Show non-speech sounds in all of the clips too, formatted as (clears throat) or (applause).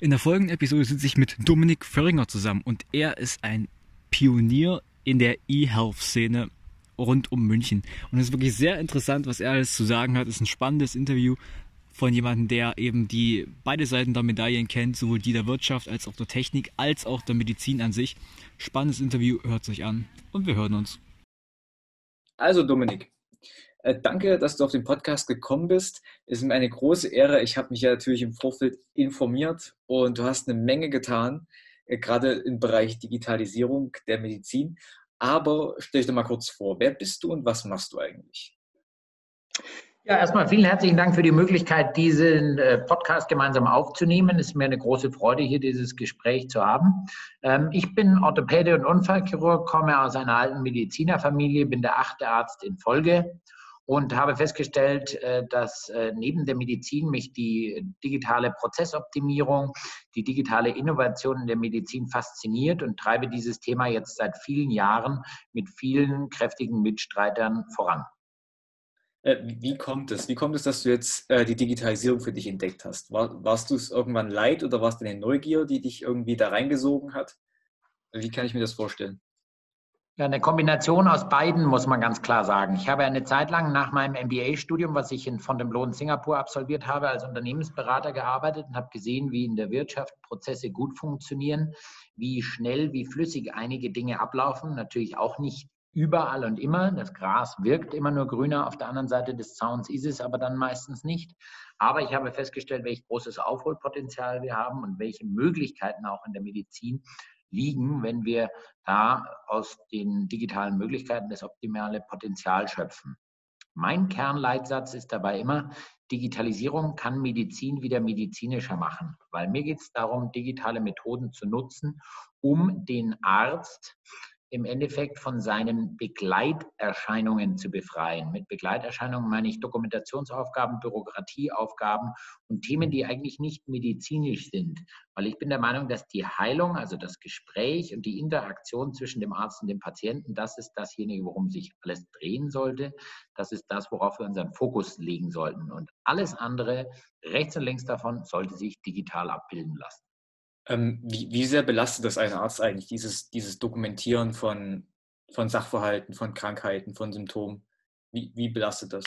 In der folgenden Episode sitze ich mit Dominik Föhringer zusammen und er ist ein Pionier in der E-Health-Szene rund um München. Und es ist wirklich sehr interessant, was er alles zu sagen hat. Es ist ein spannendes Interview von jemandem, der eben die beide Seiten der Medaillen kennt, sowohl die der Wirtschaft als auch der Technik, als auch der Medizin an sich. Spannendes Interview, hört sich an und wir hören uns. Also Dominik, danke, dass du auf den Podcast gekommen bist. Es ist mir eine große Ehre. Ich habe mich ja natürlich im Vorfeld informiert und du hast eine Menge getan, äh, gerade im Bereich Digitalisierung der Medizin. Aber stell dich doch mal kurz vor, wer bist du und was machst du eigentlich? Ja, erstmal vielen herzlichen Dank für die Möglichkeit, diesen äh, Podcast gemeinsam aufzunehmen. Es ist mir eine große Freude, hier dieses Gespräch zu haben. Ähm, ich bin Orthopäde und Unfallchirurg, komme aus einer alten Medizinerfamilie, bin der achte Arzt in Folge und habe festgestellt, äh, dass äh, neben der Medizin mich die digitale Prozessoptimierung, die digitale Innovation in der Medizin fasziniert und treibe dieses Thema jetzt seit vielen Jahren mit vielen kräftigen Mitstreitern voran. Äh, wie kommt es? Wie kommt es, dass du jetzt die Digitalisierung für dich entdeckt hast? warst du es irgendwann leid oder warst du eine Neugier, die dich irgendwie da reingesogen hat? Wie kann ich mir das vorstellen? Ja, eine Kombination aus beiden muss man ganz klar sagen. Ich habe eine Zeit lang nach meinem MBA-Studium, was ich in Fontainebleau in Singapur absolviert habe, als Unternehmensberater gearbeitet und habe gesehen, wie in der Wirtschaft Prozesse gut funktionieren, wie schnell, wie flüssig einige Dinge ablaufen. Natürlich auch nicht überall und immer. Das Gras wirkt immer nur grüner. Auf der anderen Seite des Zauns ist es aber dann meistens nicht. Aber ich habe festgestellt, welch großes Aufholpotenzial wir haben und welche Möglichkeiten auch in der Medizin liegen, wenn wir da aus den digitalen Möglichkeiten das optimale Potenzial schöpfen. Mein Kernleitsatz ist dabei immer, Digitalisierung kann Medizin wieder medizinischer machen, weil mir geht es darum, digitale Methoden zu nutzen, um den Arzt im Endeffekt von seinen Begleiterscheinungen zu befreien. Mit Begleiterscheinungen meine ich Dokumentationsaufgaben, Bürokratieaufgaben und Themen, die eigentlich nicht medizinisch sind. Weil ich bin der Meinung, dass die Heilung, also das Gespräch und die Interaktion zwischen dem Arzt und dem Patienten, das ist dasjenige, worum sich alles drehen sollte. Das ist das, worauf wir unseren Fokus legen sollten. Und alles andere, rechts und links davon, sollte sich digital abbilden lassen. Ähm, wie, wie, sehr belastet das einen Arzt eigentlich, dieses, dieses Dokumentieren von, von Sachverhalten, von Krankheiten, von Symptomen? Wie, wie belastet das?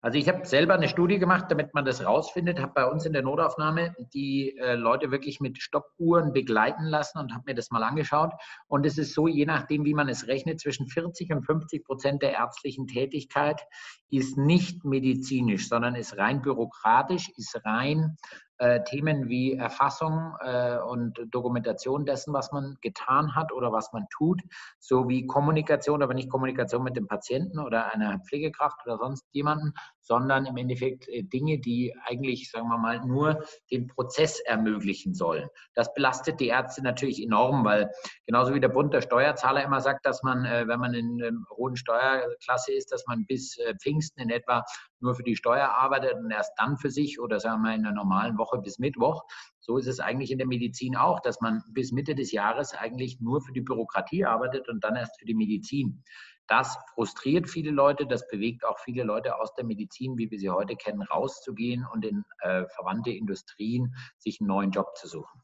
Also ich habe selber eine Studie gemacht, damit man das rausfindet, habe bei uns in der Notaufnahme die äh, Leute wirklich mit Stoppuhren begleiten lassen und habe mir das mal angeschaut. Und es ist so, je nachdem, wie man es rechnet, zwischen 40 und 50 Prozent der ärztlichen Tätigkeit ist nicht medizinisch, sondern ist rein bürokratisch, ist rein äh, Themen wie Erfassung äh, und Dokumentation dessen, was man getan hat oder was man tut, sowie Kommunikation, aber nicht Kommunikation mit dem Patienten oder einer Pflegekraft oder sonst jemanden, sondern im Endeffekt äh, Dinge, die eigentlich, sagen wir mal, nur den Prozess ermöglichen sollen. Das belastet die Ärzte natürlich enorm, weil genauso wie der Bund der Steuerzahler immer sagt, dass man, äh, wenn man in einer hohen Steuerklasse ist, dass man bis äh, Pfingsten in etwa nur für die Steuer arbeitet und erst dann für sich oder sagen wir in einer normalen Woche bis Mittwoch. So ist es eigentlich in der Medizin auch, dass man bis Mitte des Jahres eigentlich nur für die Bürokratie arbeitet und dann erst für die Medizin. Das frustriert viele Leute, das bewegt auch viele Leute aus der Medizin, wie wir sie heute kennen, rauszugehen und in äh, verwandte Industrien sich einen neuen Job zu suchen.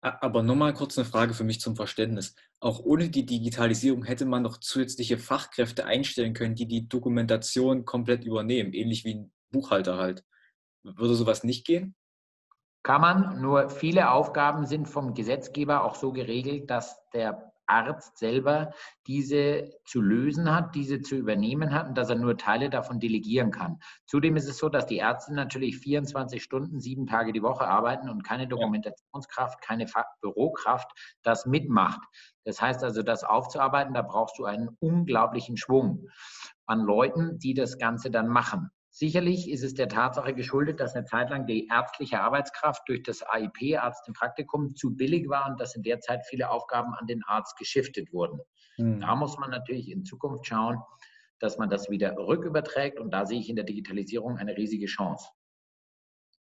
Aber nochmal kurz eine Frage für mich zum Verständnis. Auch ohne die Digitalisierung hätte man noch zusätzliche Fachkräfte einstellen können, die die Dokumentation komplett übernehmen, ähnlich wie ein Buchhalter halt. Würde sowas nicht gehen? Kann man, nur viele Aufgaben sind vom Gesetzgeber auch so geregelt, dass der Arzt selber diese zu lösen hat, diese zu übernehmen hat und dass er nur Teile davon delegieren kann. Zudem ist es so, dass die Ärzte natürlich 24 Stunden, sieben Tage die Woche arbeiten und keine Dokumentationskraft, keine Bürokraft das mitmacht. Das heißt also, das aufzuarbeiten, da brauchst du einen unglaublichen Schwung an Leuten, die das Ganze dann machen. Sicherlich ist es der Tatsache geschuldet, dass eine Zeit lang die ärztliche Arbeitskraft durch das AIP, Arzt im Praktikum, zu billig war und dass in der Zeit viele Aufgaben an den Arzt geschiftet wurden. Mhm. Da muss man natürlich in Zukunft schauen, dass man das wieder rücküberträgt und da sehe ich in der Digitalisierung eine riesige Chance.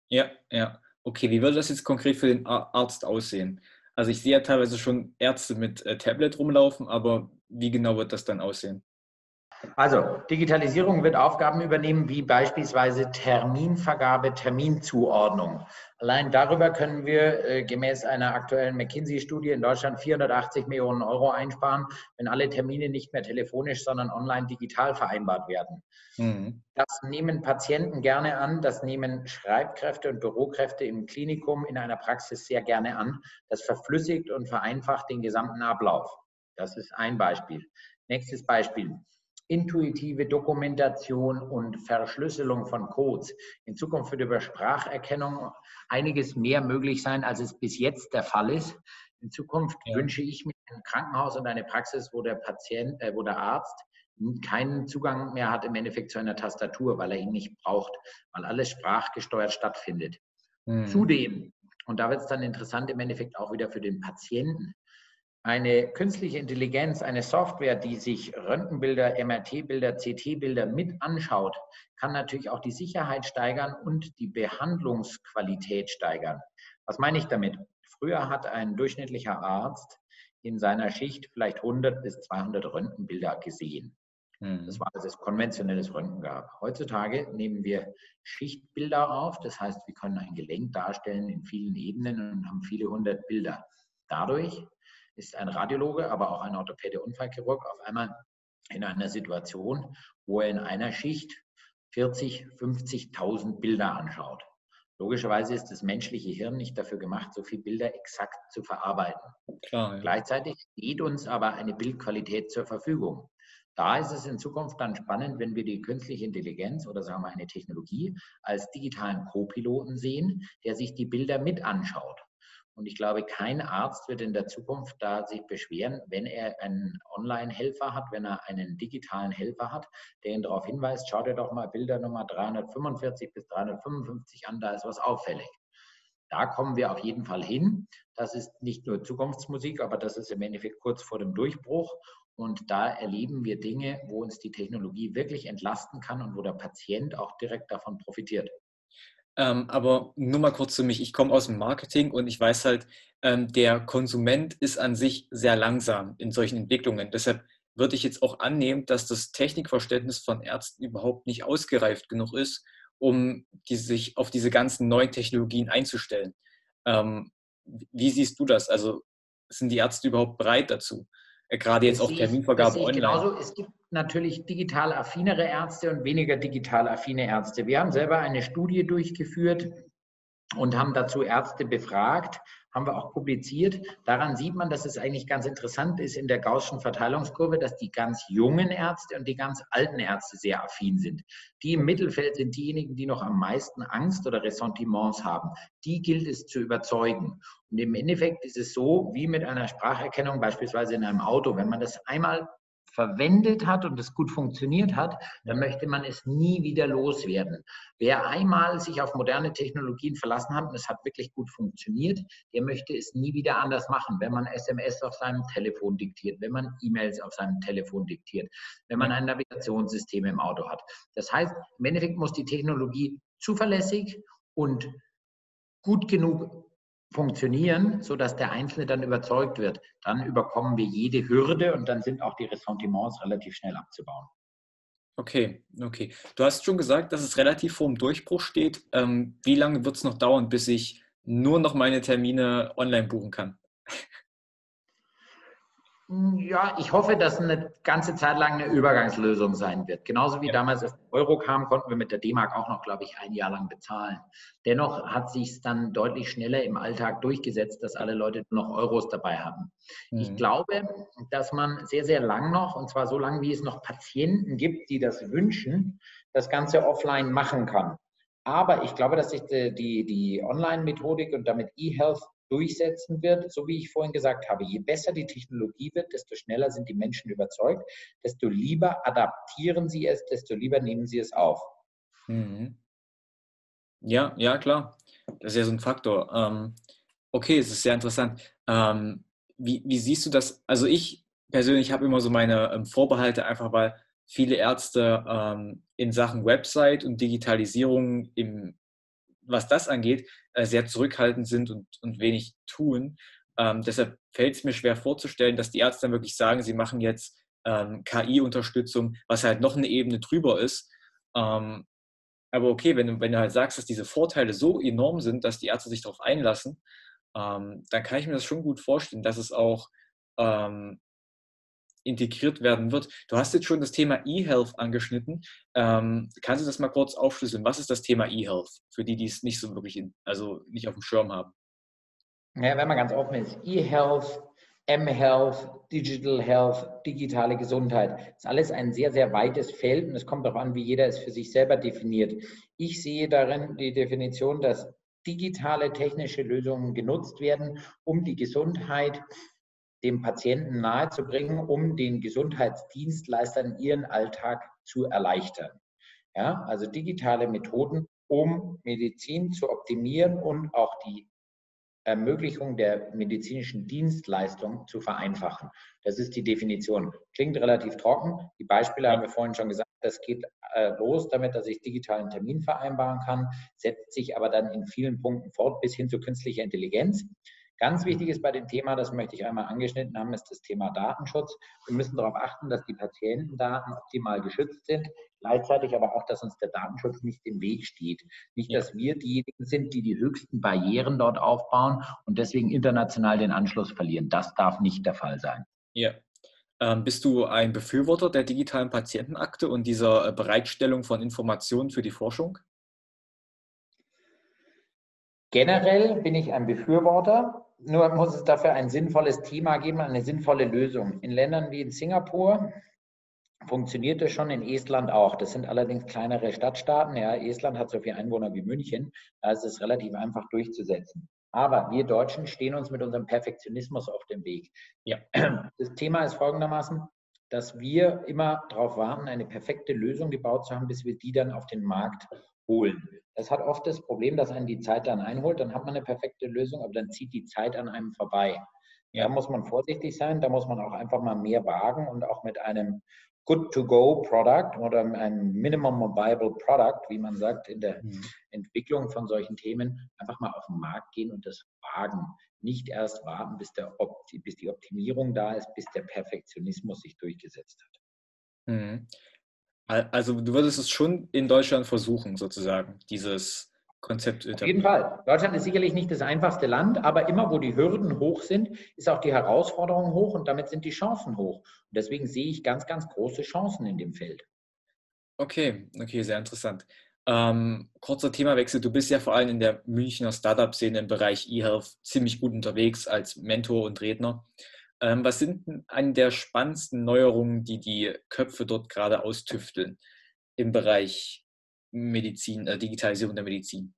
Ja, ja. Okay, wie würde das jetzt konkret für den Arzt aussehen? Also ich sehe ja teilweise schon Ärzte mit äh, Tablet rumlaufen, aber wie genau wird das dann aussehen? Also, Digitalisierung wird Aufgaben übernehmen, wie beispielsweise Terminvergabe, Terminzuordnung. Allein darüber können wir äh, gemäß einer aktuellen McKinsey-Studie in Deutschland 480 Millionen Euro einsparen, wenn alle Termine nicht mehr telefonisch, sondern online digital vereinbart werden. Mhm. Das nehmen Patienten gerne an, das nehmen Schreibkräfte und Bürokräfte im Klinikum in einer Praxis sehr gerne an. Das verflüssigt und vereinfacht den gesamten Ablauf. Das ist ein Beispiel. Nächstes Beispiel intuitive Dokumentation und Verschlüsselung von Codes. In Zukunft wird über Spracherkennung einiges mehr möglich sein, als es bis jetzt der Fall ist. In Zukunft ja. wünsche ich mir ein Krankenhaus und eine Praxis, wo der Patient, äh, wo der Arzt keinen Zugang mehr hat im Endeffekt zu einer Tastatur, weil er ihn nicht braucht, weil alles sprachgesteuert stattfindet. Mhm. Zudem, und da wird es dann interessant im Endeffekt auch wieder für den Patienten, eine künstliche Intelligenz, eine Software, die sich Röntgenbilder, MRT-Bilder, CT-Bilder mit anschaut, kann natürlich auch die Sicherheit steigern und die Behandlungsqualität steigern. Was meine ich damit? Früher hat ein durchschnittlicher Arzt in seiner Schicht vielleicht 100 bis 200 Röntgenbilder gesehen. Mhm. Das war, als es konventionelles Röntgen gab. Heutzutage nehmen wir Schichtbilder auf, das heißt, wir können ein Gelenk darstellen in vielen Ebenen und haben viele hundert Bilder. Dadurch ist ein Radiologe, aber auch ein Orthopäde Unfallchirurg auf einmal in einer Situation, wo er in einer Schicht 40, 50.000 Bilder anschaut. Logischerweise ist das menschliche Hirn nicht dafür gemacht, so viele Bilder exakt zu verarbeiten. Klar, ja. Gleichzeitig steht uns aber eine Bildqualität zur Verfügung. Da ist es in Zukunft dann spannend, wenn wir die künstliche Intelligenz oder sagen wir eine Technologie als digitalen Co-Piloten sehen, der sich die Bilder mit anschaut. Und ich glaube, kein Arzt wird in der Zukunft da sich beschweren, wenn er einen Online-Helfer hat, wenn er einen digitalen Helfer hat, der ihn darauf hinweist, schau dir doch mal Bilder Nummer 345 bis 355 an, da ist was auffällig. Da kommen wir auf jeden Fall hin. Das ist nicht nur Zukunftsmusik, aber das ist im Endeffekt kurz vor dem Durchbruch. Und da erleben wir Dinge, wo uns die Technologie wirklich entlasten kann und wo der Patient auch direkt davon profitiert. Ähm, aber nur mal kurz zu mich. Ich komme aus dem Marketing und ich weiß halt, ähm, der Konsument ist an sich sehr langsam in solchen Entwicklungen. Deshalb würde ich jetzt auch annehmen, dass das Technikverständnis von Ärzten überhaupt nicht ausgereift genug ist, um die, sich auf diese ganzen neuen Technologien einzustellen. Ähm, wie siehst du das? Also sind die Ärzte überhaupt bereit dazu? Äh, gerade jetzt auch Terminvergabe online. Genauso. Es gibt natürlich digital affinere Ärzte und weniger digital affine Ärzte. Wir haben selber eine Studie durchgeführt und haben dazu Ärzte befragt, haben wir auch publiziert. Daran sieht man, dass es eigentlich ganz interessant ist in der Gaußschen Verteilungskurve, dass die ganz jungen Ärzte und die ganz alten Ärzte sehr affin sind. Die im Mittelfeld sind diejenigen, die noch am meisten Angst oder Ressentiments haben. Die gilt es zu überzeugen. Und im Endeffekt ist es so, wie mit einer Spracherkennung beispielsweise in einem Auto. Wenn man das einmal verwendet hat und es gut funktioniert hat, dann möchte man es nie wieder loswerden. Wer einmal sich auf moderne Technologien verlassen hat und es hat wirklich gut funktioniert, der möchte es nie wieder anders machen. Wenn man SMS auf seinem Telefon diktiert, wenn man E-Mails auf seinem Telefon diktiert, wenn man ein Navigationssystem im Auto hat. Das heißt, im Endeffekt muss die Technologie zuverlässig und gut genug funktionieren, sodass der Einzelne dann überzeugt wird. Dann überkommen wir jede Hürde und dann sind auch die Ressentiments relativ schnell abzubauen. Okay, okay. Du hast schon gesagt, dass es relativ vor dem Durchbruch steht. Ähm, wie lange wird es noch dauern, bis ich nur noch meine Termine online buchen kann? (laughs) Ja, ich hoffe, dass eine ganze Zeit lang eine Übergangslösung sein wird. Genauso wie ja. damals das Euro kam, konnten wir mit der D-Mark auch noch, glaube ich, ein Jahr lang bezahlen. Dennoch hat sich es dann deutlich schneller im Alltag durchgesetzt, dass alle Leute noch Euros dabei haben. Mhm. Ich glaube, dass man sehr, sehr lang noch, und zwar so lange, wie es noch Patienten gibt, die das wünschen, das Ganze offline machen kann. Aber ich glaube, dass sich die, die, die Online-Methodik und damit E-Health durchsetzen wird, so wie ich vorhin gesagt habe. Je besser die Technologie wird, desto schneller sind die Menschen überzeugt, desto lieber adaptieren sie es, desto lieber nehmen sie es auf. Mhm. Ja, ja, klar. Das ist ja so ein Faktor. Ähm, okay, es ist sehr interessant. Ähm, wie, wie, siehst du das? Also ich persönlich habe immer so meine ähm, Vorbehalte, einfach weil viele Ärzte ähm, in Sachen Website und Digitalisierung im was das angeht, äh, sehr zurückhaltend sind und, und wenig tun. Ähm, deshalb fällt es mir schwer vorzustellen, dass die Ärzte dann wirklich sagen, sie machen jetzt ähm, KI-Unterstützung, was halt noch eine Ebene drüber ist. Ähm, aber okay, wenn wenn du halt sagst, dass diese Vorteile so enorm sind, dass die Ärzte sich darauf einlassen, ähm, dann kann ich mir das schon gut vorstellen, dass es auch ähm, integriert werden wird. Du hast jetzt schon das Thema E-Health angeschnitten. Ähm, kannst du das mal kurz aufschlüsseln? Was ist das Thema E-Health für die, die es nicht so wirklich, in, also nicht auf dem Schirm haben? Ja, wenn man ganz offen ist, E-Health, M-Health, Digital Health, digitale Gesundheit, ist alles ein sehr, sehr weites Feld und es kommt darauf an, wie jeder es für sich selber definiert. Ich sehe darin die Definition, dass digitale technische Lösungen genutzt werden, um die Gesundheit dem Patienten nahezubringen, um den Gesundheitsdienstleistern ihren Alltag zu erleichtern. Ja, also digitale Methoden, um Medizin zu optimieren und auch die Ermöglichung der medizinischen Dienstleistung zu vereinfachen. Das ist die Definition. Klingt relativ trocken. Die Beispiele haben wir vorhin schon gesagt. Das geht äh, los damit, dass ich digitalen Termin vereinbaren kann, setzt sich aber dann in vielen Punkten fort bis hin zu künstlicher Intelligenz. Ganz wichtig ist bei dem Thema, das möchte ich einmal angeschnitten haben, ist das Thema Datenschutz. Wir müssen darauf achten, dass die Patientendaten optimal geschützt sind, gleichzeitig aber auch, dass uns der Datenschutz nicht im Weg steht. Nicht, dass wir diejenigen sind, die die höchsten Barrieren dort aufbauen und deswegen international den Anschluss verlieren. Das darf nicht der Fall sein. Ja. Ähm, bist du ein Befürworter der digitalen Patientenakte und dieser äh, Bereitstellung von Informationen für die Forschung? Generell bin ich ein Befürworter nur muss es dafür ein sinnvolles Thema geben, eine sinnvolle Lösung. In Ländern wie in Singapur funktioniert das schon, in Estland auch. Das sind allerdings kleinere Stadtstaaten. Ja, Estland hat so viele Einwohner wie München. Da ist es relativ einfach durchzusetzen. Aber wir Deutschen stehen uns mit unserem Perfektionismus auf dem Weg. Ja. Das Thema ist folgendermaßen, dass wir immer darauf warten, eine perfekte Lösung gebaut zu haben, bis wir die dann auf den Markt holen. Das hat oft das Problem, dass einen die Zeit dann einholt, dann hat man eine perfekte Lösung, aber dann zieht die Zeit an einem vorbei. Da muss man vorsichtig sein, da muss man auch einfach mal mehr wagen und auch mit einem Good-to-Go-Product oder einem Minimum Viable Product, wie man sagt, in der mhm. Entwicklung von solchen Themen, einfach mal auf den Markt gehen und das wagen. Nicht erst warten, bis, der, bis die Optimierung da ist, bis der Perfektionismus sich durchgesetzt hat. Mhm. Also du würdest es schon in Deutschland versuchen, sozusagen, dieses Konzept. Auf jeden Fall. Deutschland ist sicherlich nicht das einfachste Land, aber immer wo die Hürden hoch sind, ist auch die Herausforderung hoch und damit sind die Chancen hoch. Und deswegen sehe ich ganz, ganz große Chancen in dem Feld. Okay, okay, sehr interessant. Ähm, kurzer Themawechsel. Du bist ja vor allem in der Münchner Startup-Szene im Bereich eHealth ziemlich gut unterwegs als Mentor und Redner. Ähm, was sind eine der spannendsten Neuerungen, die die Köpfe dort gerade austüfteln im Bereich Medizin, äh, Digitalisierung der Medizin?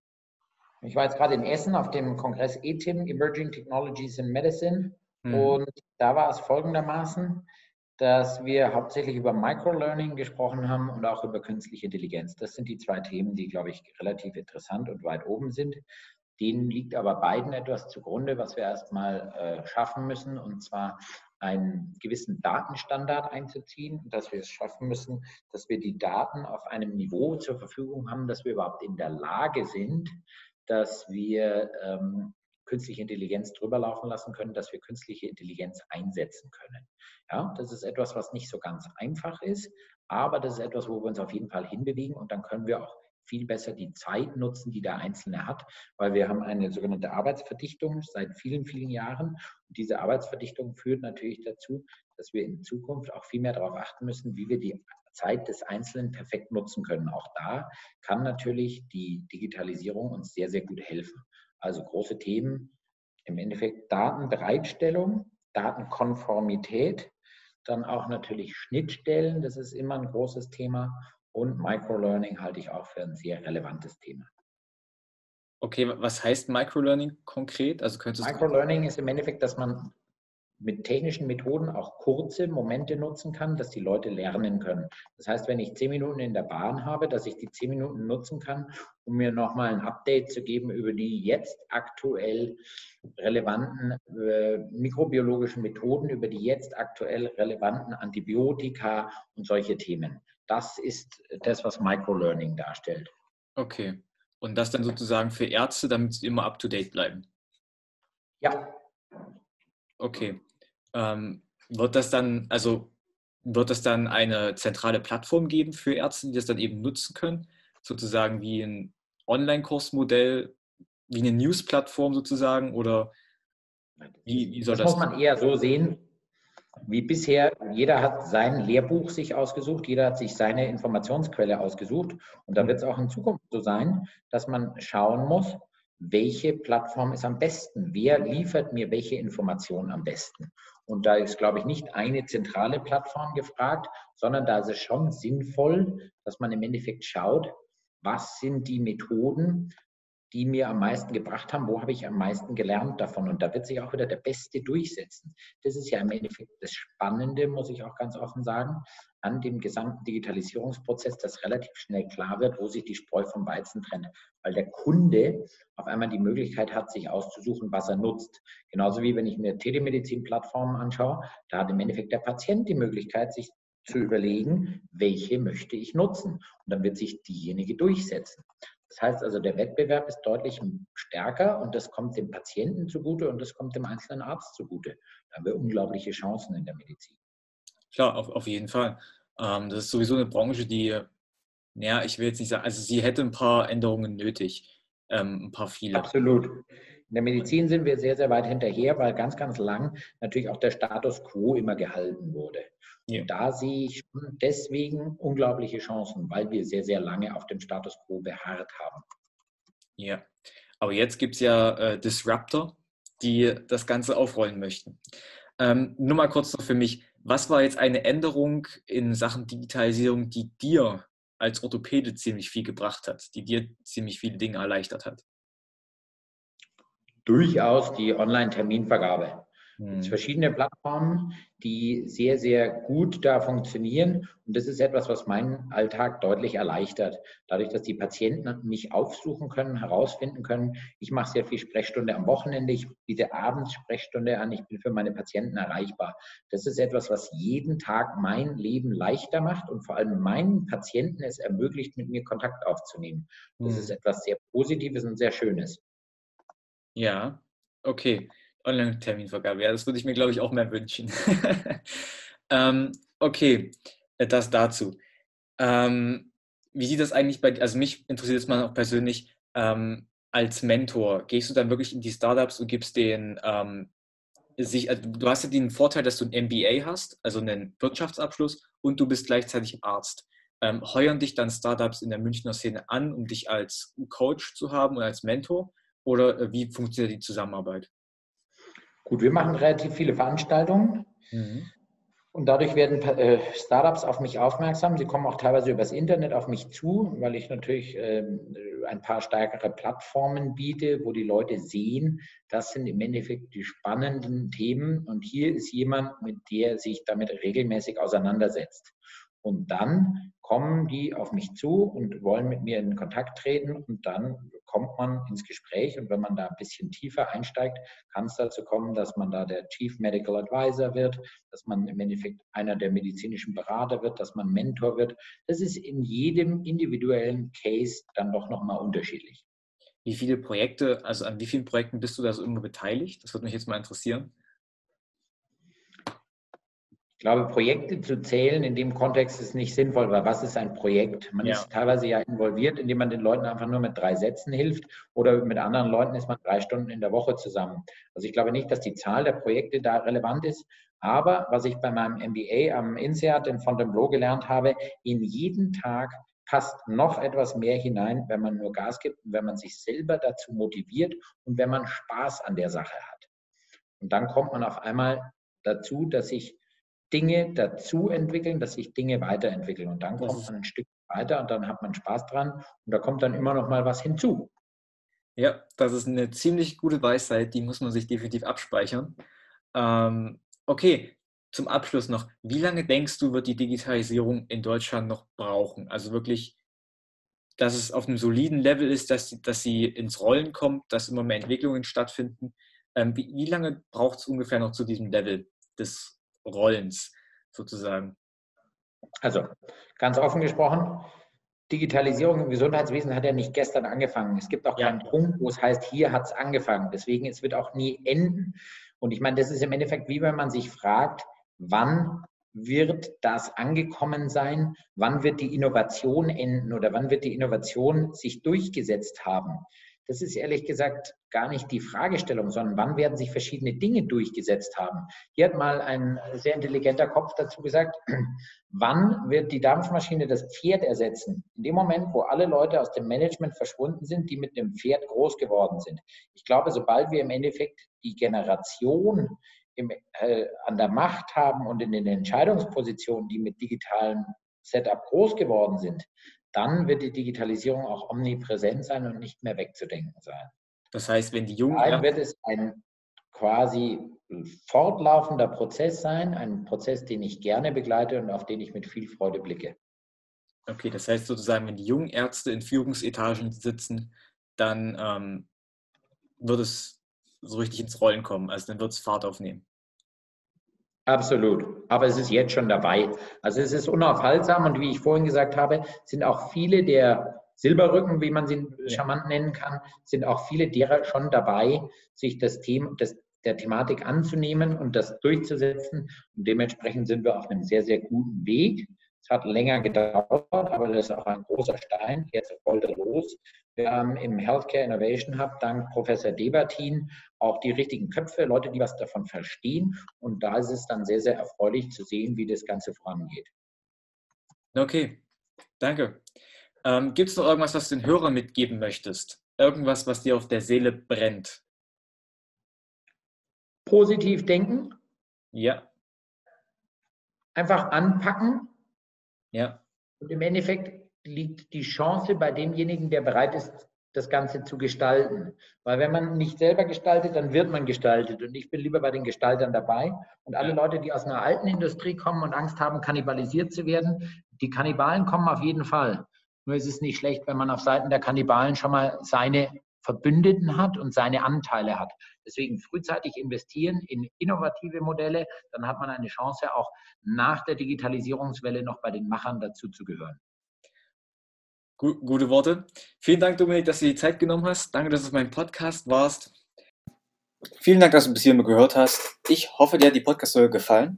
Ich war jetzt gerade in Essen auf dem Kongress ETIM, Emerging Technologies in Medicine. Mhm. Und da war es folgendermaßen, dass wir hauptsächlich über Microlearning gesprochen haben und auch über künstliche Intelligenz. Das sind die zwei Themen, die, glaube ich, relativ interessant und weit oben sind. Denen liegt aber beiden etwas zugrunde, was wir erstmal äh, schaffen müssen, und zwar einen gewissen Datenstandard einzuziehen, dass wir es schaffen müssen, dass wir die Daten auf einem Niveau zur Verfügung haben, dass wir überhaupt in der Lage sind, dass wir ähm, künstliche Intelligenz drüber laufen lassen können, dass wir künstliche Intelligenz einsetzen können. Ja, das ist etwas, was nicht so ganz einfach ist, aber das ist etwas, wo wir uns auf jeden Fall hinbewegen und dann können wir auch viel besser die Zeit nutzen, die der Einzelne hat, weil wir haben eine sogenannte Arbeitsverdichtung seit vielen, vielen Jahren. Und diese Arbeitsverdichtung führt natürlich dazu, dass wir in Zukunft auch viel mehr darauf achten müssen, wie wir die Zeit des Einzelnen perfekt nutzen können. Auch da kann natürlich die Digitalisierung uns sehr, sehr gut helfen. Also große Themen, im Endeffekt Datenbereitstellung, Datenkonformität, dann auch natürlich Schnittstellen, das ist immer ein großes Thema und Microlearning halte ich auch für ein sehr relevantes Thema. Okay, was heißt Microlearning konkret? Also Microlearning ist im Endeffekt, dass man mit technischen Methoden auch kurze Momente nutzen kann, dass die Leute lernen können. Das heißt, wenn ich zehn Minuten in der Bahn habe, dass ich die zehn Minuten nutzen kann, um mir nochmal ein Update zu geben über die jetzt aktuell relevanten äh, mikrobiologischen Methoden, über die jetzt aktuell relevanten Antibiotika und solche Themen. Das ist das, was Microlearning darstellt. Okay. Und das dann sozusagen für Ärzte, damit sie immer up-to-date bleiben? Ja. Okay. Ähm, wird das dann, also wird es dann eine zentrale Plattform geben für Ärzte, die das dann eben nutzen können? Sozusagen wie ein Online-Kursmodell, wie eine News-Plattform sozusagen? Oder wie, wie soll das? Das muss man eher so sehen, wie bisher. Jeder hat sein Lehrbuch sich ausgesucht, jeder hat sich seine Informationsquelle ausgesucht. Und da wird es auch in Zukunft so sein, dass man schauen muss, welche Plattform ist am besten? Wer liefert mir welche Informationen am besten? Und da ist, glaube ich, nicht eine zentrale Plattform gefragt, sondern da ist es schon sinnvoll, dass man im Endeffekt schaut, was sind die Methoden, die mir am meisten gebracht haben, wo habe ich am meisten gelernt davon. Und da wird sich auch wieder der Beste durchsetzen. Das ist ja im Endeffekt das Spannende, muss ich auch ganz offen sagen, an dem gesamten Digitalisierungsprozess, dass relativ schnell klar wird, wo sich die Spreu vom Weizen trennt. Weil der Kunde auf einmal die Möglichkeit hat, sich auszusuchen, was er nutzt. Genauso wie wenn ich mir Telemedizin-Plattformen anschaue, da hat im Endeffekt der Patient die Möglichkeit, sich zu überlegen, welche möchte ich nutzen. Und dann wird sich diejenige durchsetzen. Das heißt also, der Wettbewerb ist deutlich stärker und das kommt dem Patienten zugute und das kommt dem einzelnen Arzt zugute. Da haben wir unglaubliche Chancen in der Medizin. Klar, auf, auf jeden Fall. Ähm, das ist sowieso eine Branche, die, naja, ich will jetzt nicht sagen, also sie hätte ein paar Änderungen nötig, ähm, ein paar viele. Absolut. In der Medizin sind wir sehr, sehr weit hinterher, weil ganz, ganz lang natürlich auch der Status quo immer gehalten wurde. Ja. Da sehe ich schon deswegen unglaubliche Chancen, weil wir sehr, sehr lange auf dem Status quo beharrt haben. Ja, aber jetzt gibt es ja äh, Disruptor, die das Ganze aufrollen möchten. Ähm, nur mal kurz noch für mich, was war jetzt eine Änderung in Sachen Digitalisierung, die dir als Orthopäde ziemlich viel gebracht hat, die dir ziemlich viele Dinge erleichtert hat? Durchaus die Online-Terminvergabe. Mhm. verschiedene Plattformen, die sehr, sehr gut da funktionieren. Und das ist etwas, was meinen Alltag deutlich erleichtert. Dadurch, dass die Patienten mich aufsuchen können, herausfinden können. Ich mache sehr viel Sprechstunde am Wochenende. Ich biete abends Sprechstunde an. Ich bin für meine Patienten erreichbar. Das ist etwas, was jeden Tag mein Leben leichter macht und vor allem meinen Patienten es ermöglicht, mit mir Kontakt aufzunehmen. Das mhm. ist etwas sehr Positives und sehr Schönes. Ja, okay. Online-Terminvergabe. Ja, das würde ich mir, glaube ich, auch mehr wünschen. (laughs) ähm, okay, äh, das dazu. Ähm, wie sieht das eigentlich bei dir? Also mich interessiert es mal auch persönlich ähm, als Mentor. Gehst du dann wirklich in die Startups und gibst den ähm, sich, also du hast ja den Vorteil, dass du ein MBA hast, also einen Wirtschaftsabschluss und du bist gleichzeitig Arzt. Ähm, heuern dich dann Startups in der Münchner Szene an, um dich als Coach zu haben und als Mentor? Oder äh, wie funktioniert die Zusammenarbeit? Gut, wir machen relativ viele Veranstaltungen. Mhm. Und dadurch werden äh, Startups auf mich aufmerksam. Sie kommen auch teilweise übers Internet auf mich zu, weil ich natürlich äh, ein paar stärkere Plattformen biete, wo die Leute sehen, das sind im Endeffekt die spannenden Themen. Und hier ist jemand, mit der sich damit regelmäßig auseinandersetzt. Und dann kommen die auf mich zu und wollen mit mir in Kontakt treten und dann kommt man ins Gespräch und wenn man da ein bisschen tiefer einsteigt, kann es dazu kommen, dass man da der Chief Medical Advisor wird, dass man im Endeffekt einer der medizinischen Berater wird, dass man Mentor wird. Das ist in jedem individuellen Case dann doch nochmal unterschiedlich. Wie viele Projekte, also an wie vielen Projekten bist du da so irgendwo beteiligt? Das würde mich jetzt mal interessieren. Ich glaube, Projekte zu zählen in dem Kontext ist nicht sinnvoll, weil was ist ein Projekt? Man ja. ist teilweise ja involviert, indem man den Leuten einfach nur mit drei Sätzen hilft oder mit anderen Leuten ist man drei Stunden in der Woche zusammen. Also ich glaube nicht, dass die Zahl der Projekte da relevant ist. Aber was ich bei meinem MBA am INSEAD in Fontainebleau gelernt habe, in jeden Tag passt noch etwas mehr hinein, wenn man nur Gas gibt und wenn man sich selber dazu motiviert und wenn man Spaß an der Sache hat. Und dann kommt man auf einmal dazu, dass sich Dinge dazu entwickeln, dass sich Dinge weiterentwickeln. Und dann kommt man ein Stück weiter und dann hat man Spaß dran und da kommt dann immer noch mal was hinzu. Ja, das ist eine ziemlich gute Weisheit, die muss man sich definitiv abspeichern. Ähm, okay, zum Abschluss noch, wie lange denkst du, wird die Digitalisierung in Deutschland noch brauchen? Also wirklich, dass es auf einem soliden Level ist, dass, dass sie ins Rollen kommt, dass immer mehr Entwicklungen stattfinden. Ähm, wie, wie lange braucht es ungefähr noch zu diesem Level des Rollens sozusagen? Also ganz offen gesprochen, Digitalisierung im Gesundheitswesen hat ja nicht gestern angefangen. Es gibt auch keinen ja. Punkt, wo es heißt, hier hat es angefangen. Deswegen, es wird auch nie enden. Und ich meine, das ist im Endeffekt wie wenn man sich fragt, wann wird das angekommen sein? Wann wird die Innovation enden oder wann wird die Innovation sich durchgesetzt haben? Das ist ehrlich gesagt gar nicht die Fragestellung, sondern wann werden sich verschiedene Dinge durchgesetzt haben. Hier hat mal ein sehr intelligenter Kopf dazu gesagt, (clears throat) wann wird die Dampfmaschine das Pferd ersetzen? In dem Moment, wo alle Leute aus dem Management verschwunden sind, die mit dem Pferd groß geworden sind. Ich glaube, sobald wir im Endeffekt die Generation im, äh, an der Macht haben und in den Entscheidungspositionen, die mit digitalen Setup groß geworden sind, dann wird die Digitalisierung auch omnipräsent sein und nicht mehr wegzudenken sein. Das heißt, wenn die Jungen. Dann wird es ein quasi fortlaufender Prozess sein, ein Prozess, den ich gerne begleite und auf den ich mit viel Freude blicke. Okay, das heißt sozusagen, wenn die jungen Ärzte in Führungsetagen sitzen, dann ähm, wird es so richtig ins Rollen kommen, also dann wird es Fahrt aufnehmen. Absolut. Aber es ist jetzt schon dabei. Also es ist unaufhaltsam und wie ich vorhin gesagt habe, sind auch viele der Silberrücken, wie man sie charmant nennen kann, sind auch viele derer schon dabei, sich das Thema, das, der Thematik anzunehmen und das durchzusetzen. Und dementsprechend sind wir auf einem sehr, sehr guten Weg. Es hat länger gedauert, aber das ist auch ein großer Stein. Jetzt rollt er los. Wir haben im Healthcare Innovation Hub dank Professor Debertin auch die richtigen Köpfe, Leute, die was davon verstehen. Und da ist es dann sehr, sehr erfreulich zu sehen, wie das Ganze vorangeht. Okay, danke. Ähm, Gibt es noch irgendwas, was du den Hörern mitgeben möchtest? Irgendwas, was dir auf der Seele brennt? Positiv denken. Ja. Einfach anpacken ja. Und im Endeffekt liegt die Chance bei demjenigen, der bereit ist, das Ganze zu gestalten. Weil wenn man nicht selber gestaltet, dann wird man gestaltet. Und ich bin lieber bei den Gestaltern dabei. Und alle Leute, die aus einer alten Industrie kommen und Angst haben, kannibalisiert zu werden, die Kannibalen kommen auf jeden Fall. Nur ist es nicht schlecht, wenn man auf Seiten der Kannibalen schon mal seine Verbündeten hat und seine Anteile hat. Deswegen frühzeitig investieren in innovative Modelle, dann hat man eine Chance, auch nach der Digitalisierungswelle noch bei den Machern dazu zu gehören. Gute Worte. Vielen Dank, Dominik, dass du die Zeit genommen hast. Danke, dass du meinem Podcast warst. Vielen Dank, dass du bis hierhin gehört hast. Ich hoffe, dir hat die Podcast-Folge gefallen.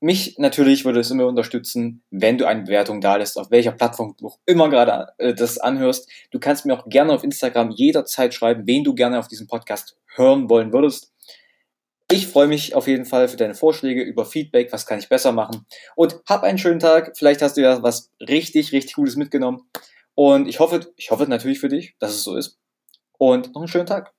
Mich natürlich würde es immer unterstützen, wenn du eine Bewertung da lässt, auf welcher Plattform du auch immer gerade äh, das anhörst. Du kannst mir auch gerne auf Instagram jederzeit schreiben, wen du gerne auf diesem Podcast hören wollen würdest. Ich freue mich auf jeden Fall für deine Vorschläge über Feedback, was kann ich besser machen. Und hab einen schönen Tag. Vielleicht hast du ja was richtig, richtig Gutes mitgenommen. Und ich hoffe, ich hoffe natürlich für dich, dass es so ist. Und noch einen schönen Tag.